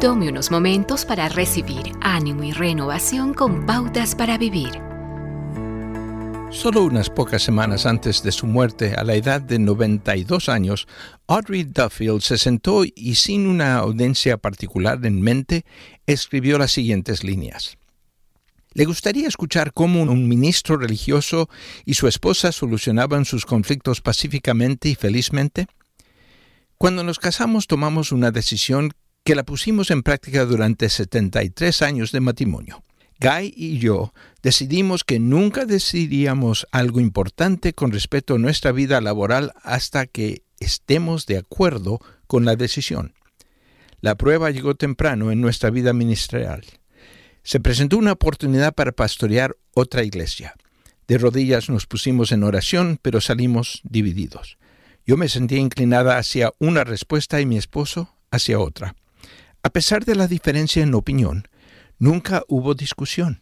Tome unos momentos para recibir ánimo y renovación con pautas para vivir. Solo unas pocas semanas antes de su muerte, a la edad de 92 años, Audrey Duffield se sentó y sin una audiencia particular en mente, escribió las siguientes líneas. ¿Le gustaría escuchar cómo un ministro religioso y su esposa solucionaban sus conflictos pacíficamente y felizmente? Cuando nos casamos tomamos una decisión que la pusimos en práctica durante 73 años de matrimonio. Guy y yo decidimos que nunca decidiríamos algo importante con respecto a nuestra vida laboral hasta que estemos de acuerdo con la decisión. La prueba llegó temprano en nuestra vida ministerial. Se presentó una oportunidad para pastorear otra iglesia. De rodillas nos pusimos en oración, pero salimos divididos. Yo me sentía inclinada hacia una respuesta y mi esposo hacia otra. A pesar de la diferencia en opinión, nunca hubo discusión.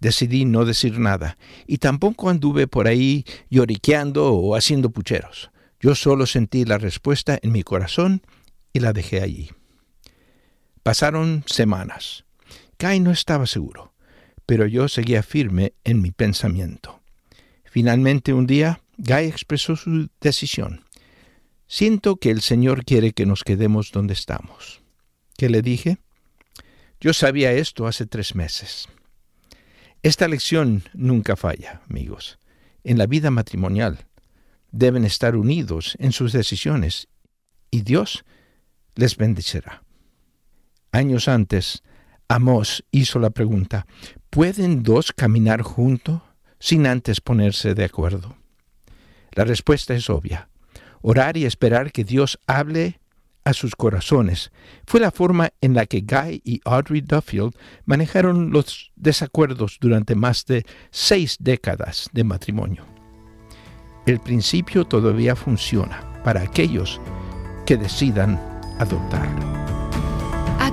Decidí no decir nada, y tampoco anduve por ahí lloriqueando o haciendo pucheros. Yo solo sentí la respuesta en mi corazón y la dejé allí. Pasaron semanas. Kai no estaba seguro, pero yo seguía firme en mi pensamiento. Finalmente un día, Guy expresó su decisión. Siento que el Señor quiere que nos quedemos donde estamos. ¿Qué le dije? Yo sabía esto hace tres meses. Esta lección nunca falla, amigos. En la vida matrimonial deben estar unidos en sus decisiones y Dios les bendecirá. Años antes, Amos hizo la pregunta, ¿pueden dos caminar juntos sin antes ponerse de acuerdo? La respuesta es obvia. Orar y esperar que Dios hable a sus corazones. Fue la forma en la que Guy y Audrey Duffield manejaron los desacuerdos durante más de seis décadas de matrimonio. El principio todavía funciona para aquellos que decidan adoptarlo.